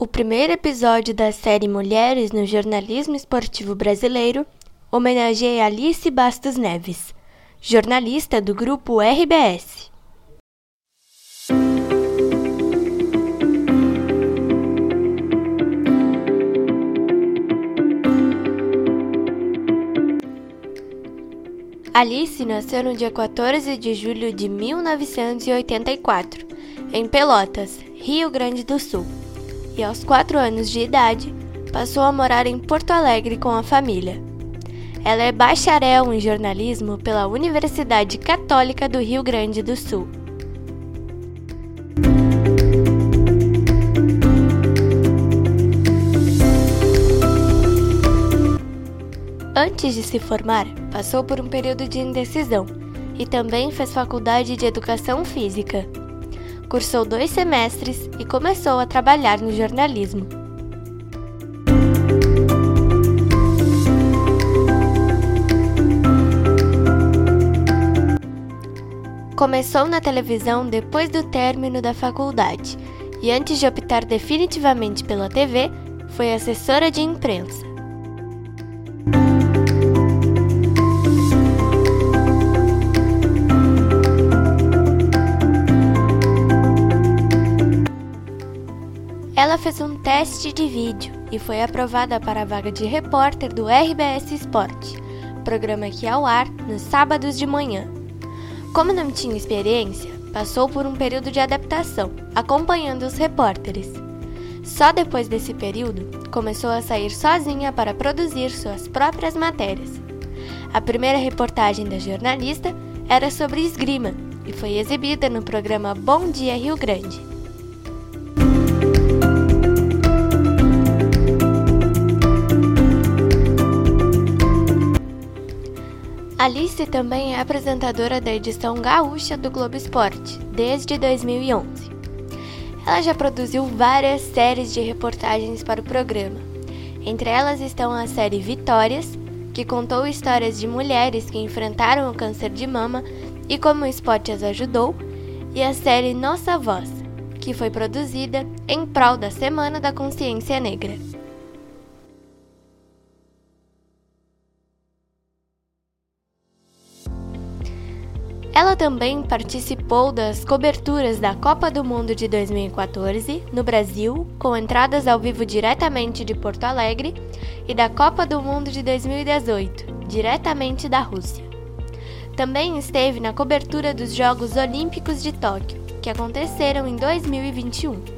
O primeiro episódio da série Mulheres no Jornalismo Esportivo Brasileiro homenageia Alice Bastos Neves, jornalista do grupo RBS. Alice nasceu no dia 14 de julho de 1984, em Pelotas, Rio Grande do Sul e aos 4 anos de idade passou a morar em Porto Alegre com a família. Ela é bacharel em jornalismo pela Universidade Católica do Rio Grande do Sul. Antes de se formar, passou por um período de indecisão e também fez faculdade de Educação Física cursou dois semestres e começou a trabalhar no jornalismo. Começou na televisão depois do término da faculdade e, antes de optar definitivamente pela TV, foi assessora de imprensa. Ela fez um teste de vídeo e foi aprovada para a vaga de repórter do RBS Esporte, programa que é ao ar nos sábados de manhã. Como não tinha experiência, passou por um período de adaptação, acompanhando os repórteres. Só depois desse período, começou a sair sozinha para produzir suas próprias matérias. A primeira reportagem da jornalista era sobre esgrima e foi exibida no programa Bom Dia Rio Grande. Alice também é apresentadora da edição gaúcha do Globo Esporte, desde 2011. Ela já produziu várias séries de reportagens para o programa. Entre elas estão a série Vitórias, que contou histórias de mulheres que enfrentaram o câncer de mama e como o esporte as ajudou, e a série Nossa Voz, que foi produzida em prol da Semana da Consciência Negra. Ela também participou das coberturas da Copa do Mundo de 2014 no Brasil, com entradas ao vivo diretamente de Porto Alegre, e da Copa do Mundo de 2018, diretamente da Rússia. Também esteve na cobertura dos Jogos Olímpicos de Tóquio, que aconteceram em 2021.